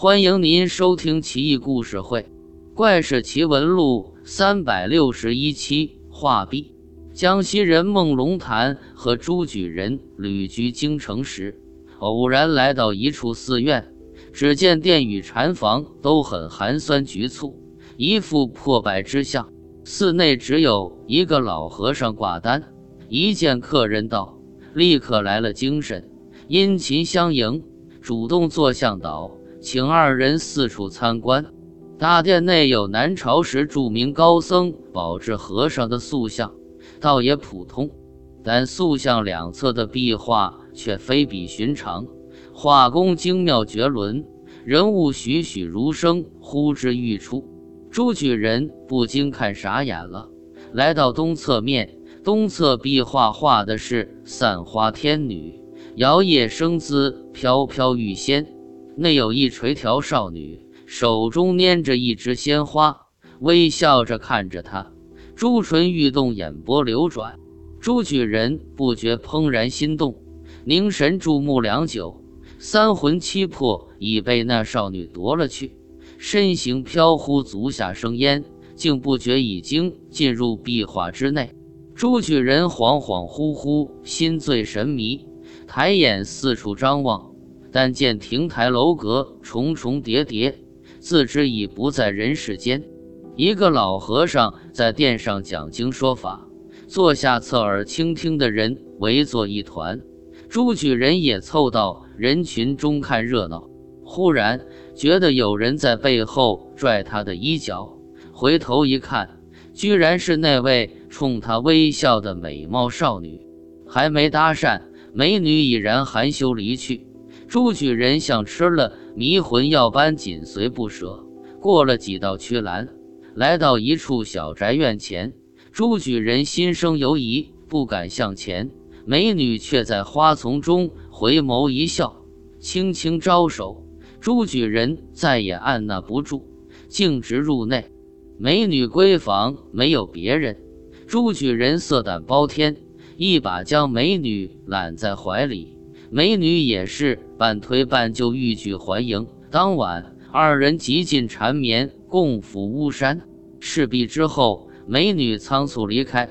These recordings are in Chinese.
欢迎您收听《奇异故事会·怪事奇闻录》三百六十一期。画壁。江西人孟龙潭和朱举人旅居京城时，偶然来到一处寺院，只见殿宇禅房都很寒酸局促，一副破败之相。寺内只有一个老和尚挂单，一见客人到，立刻来了精神，殷勤相迎，主动做向导。请二人四处参观。大殿内有南朝时著名高僧宝智和尚的塑像，倒也普通，但塑像两侧的壁画却非比寻常，画工精妙绝伦，人物栩栩如生，呼之欲出。朱举人不禁看傻眼了。来到东侧面，东侧壁画画的是散花天女，摇曳生姿，飘飘欲仙。内有一垂髫少女，手中拈着一枝鲜花，微笑着看着他，朱唇欲动，眼波流转。朱举人不觉怦然心动，凝神注目良久，三魂七魄已被那少女夺了去，身形飘忽，足下生烟，竟不觉已经进入壁画之内。朱举人恍恍惚惚，心醉神迷，抬眼四处张望。但见亭台楼阁重重叠叠，自知已不在人世间。一个老和尚在殿上讲经说法，坐下侧耳倾听的人围作一团。朱举人也凑到人群中看热闹。忽然觉得有人在背后拽他的衣角，回头一看，居然是那位冲他微笑的美貌少女。还没搭讪，美女已然含羞离去。朱举人像吃了迷魂药般紧随不舍，过了几道曲栏，来到一处小宅院前。朱举人心生犹疑，不敢向前。美女却在花丛中回眸一笑，轻轻招手。朱举人再也按捺不住，径直入内。美女闺房没有别人，朱举人色胆包天，一把将美女揽在怀里。美女也是半推半就，欲拒还迎。当晚，二人极尽缠绵，共赴巫山。事毕之后，美女仓促离开，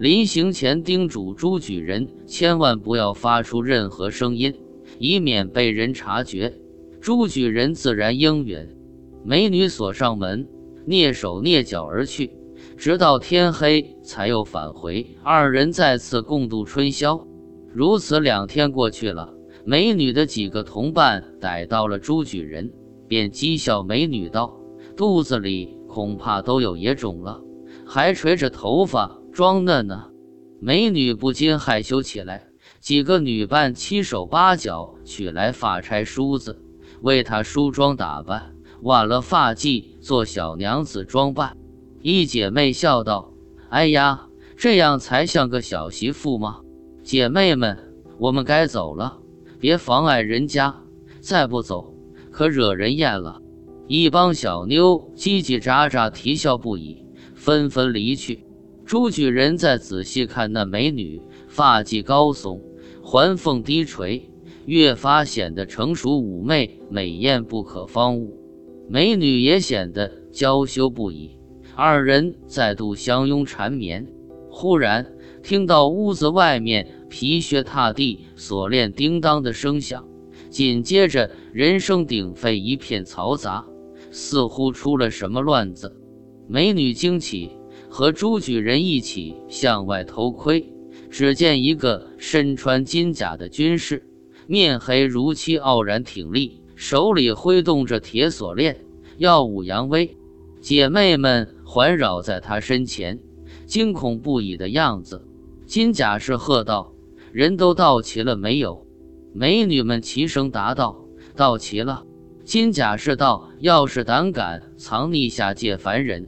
临行前叮嘱朱举人，千万不要发出任何声音，以免被人察觉。朱举人自然应允。美女锁上门，蹑手蹑脚而去，直到天黑才又返回。二人再次共度春宵。如此两天过去了，美女的几个同伴逮到了朱举人，便讥笑美女道：“肚子里恐怕都有野种了，还垂着头发装嫩呢。”美女不禁害羞起来。几个女伴七手八脚取来发钗梳子，为她梳妆打扮，挽了发髻做小娘子装扮。一姐妹笑道：“哎呀，这样才像个小媳妇吗？”姐妹们，我们该走了，别妨碍人家。再不走，可惹人厌了。一帮小妞叽叽喳喳，啼笑不已，纷纷离去。朱举人再仔细看那美女，发髻高耸，环凤低垂，越发显得成熟妩媚，美艳不可方物。美女也显得娇羞不已。二人再度相拥缠绵，忽然听到屋子外面。皮靴踏地，锁链叮当的声响，紧接着人声鼎沸，一片嘈杂，似乎出了什么乱子。美女惊起，和朱举人一起向外偷窥，只见一个身穿金甲的军士，面黑如漆，傲然挺立，手里挥动着铁锁链，耀武扬威。姐妹们环绕在他身前，惊恐不已的样子。金甲士喝道。人都到齐了没有？美女们齐声答道：“到齐了。”金甲士道：“要是胆敢藏匿下界凡人，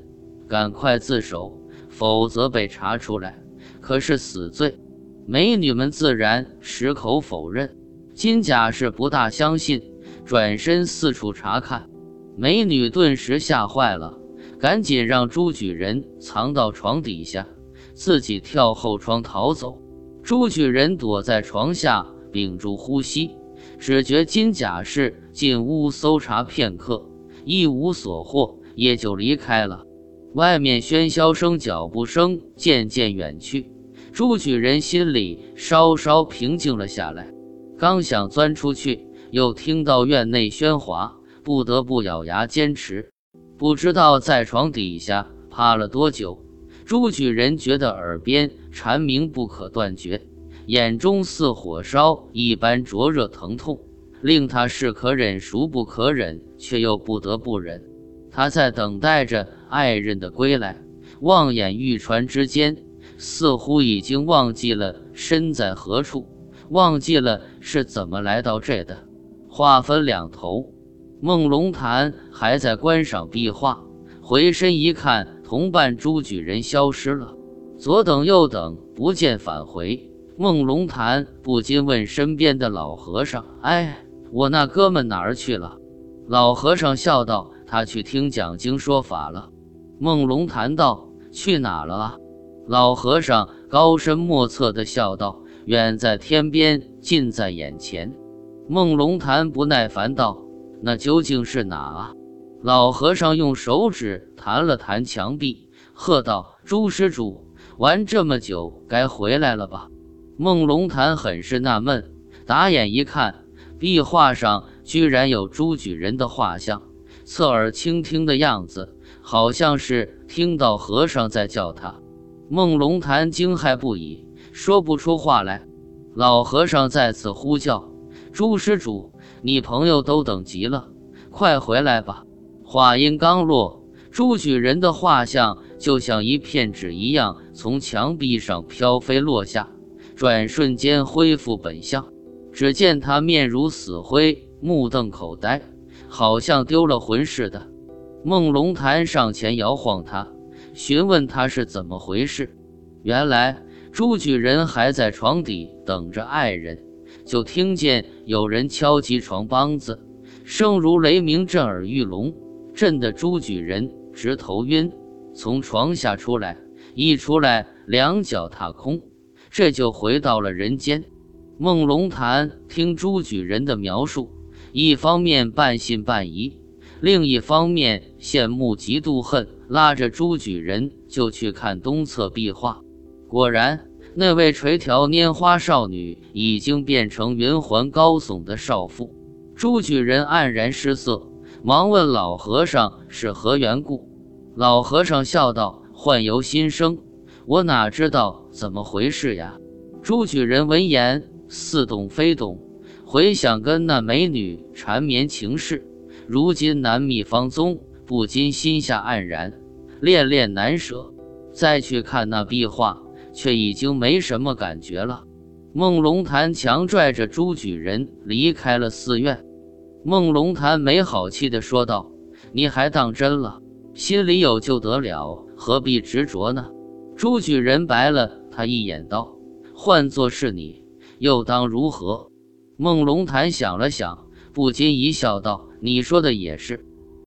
赶快自首，否则被查出来，可是死罪。”美女们自然矢口否认。金甲士不大相信，转身四处查看。美女顿时吓坏了，赶紧让朱举人藏到床底下，自己跳后窗逃走。朱举人躲在床下，屏住呼吸，只觉金甲士进屋搜查片刻，一无所获，也就离开了。外面喧嚣声、脚步声渐渐远去，朱举人心里稍稍平静了下来。刚想钻出去，又听到院内喧哗，不得不咬牙坚持。不知道在床底下趴了多久，朱举人觉得耳边蝉鸣不可断绝，眼中似火烧一般灼热疼痛，令他是可忍孰不可忍，却又不得不忍。他在等待着爱人的归来，望眼欲穿之间，似乎已经忘记了身在何处，忘记了是怎么来到这的。话分两头，孟龙潭还在观赏壁画，回身一看，同伴朱举人消失了。左等右等，不见返回。孟龙潭不禁问身边的老和尚：“哎，我那哥们哪儿去了？”老和尚笑道。他去听讲经说法了。梦龙谈道：“去哪了啊？”老和尚高深莫测地笑道：“远在天边，近在眼前。”梦龙潭不耐烦道：“那究竟是哪啊？”老和尚用手指弹了弹墙壁，喝道：“朱施主，玩这么久，该回来了吧？”梦龙潭很是纳闷，打眼一看，壁画上居然有朱举人的画像。侧耳倾听的样子，好像是听到和尚在叫他。孟龙潭惊骇不已，说不出话来。老和尚再次呼叫：“朱施主，你朋友都等急了，快回来吧！”话音刚落，朱举人的画像就像一片纸一样从墙壁上飘飞落下，转瞬间恢复本相。只见他面如死灰，目瞪口呆。好像丢了魂似的，孟龙潭上前摇晃他，询问他是怎么回事。原来朱举人还在床底等着爱人，就听见有人敲击床梆子，声如雷鸣，震耳欲聋，震得朱举人直头晕，从床下出来，一出来两脚踏空，这就回到了人间。梦龙潭听朱举人的描述。一方面半信半疑，另一方面羡慕嫉妒恨，拉着朱举人就去看东侧壁画。果然，那位垂髫拈花少女已经变成云环高耸的少妇。朱举人黯然失色，忙问老和尚是何缘故。老和尚笑道：“幻由心生，我哪知道怎么回事呀？”朱举人闻言似懂非懂。回想跟那美女缠绵情事，如今难觅芳踪，不禁心下黯然，恋恋难舍。再去看那壁画，却已经没什么感觉了。孟龙潭强拽着朱举人离开了寺院。孟龙潭没好气地说道：“你还当真了？心里有就得了，何必执着呢？”朱举人白了他一眼，道：“换作是你，又当如何？”孟龙潭想了想，不禁一笑，道：“你说的也是。”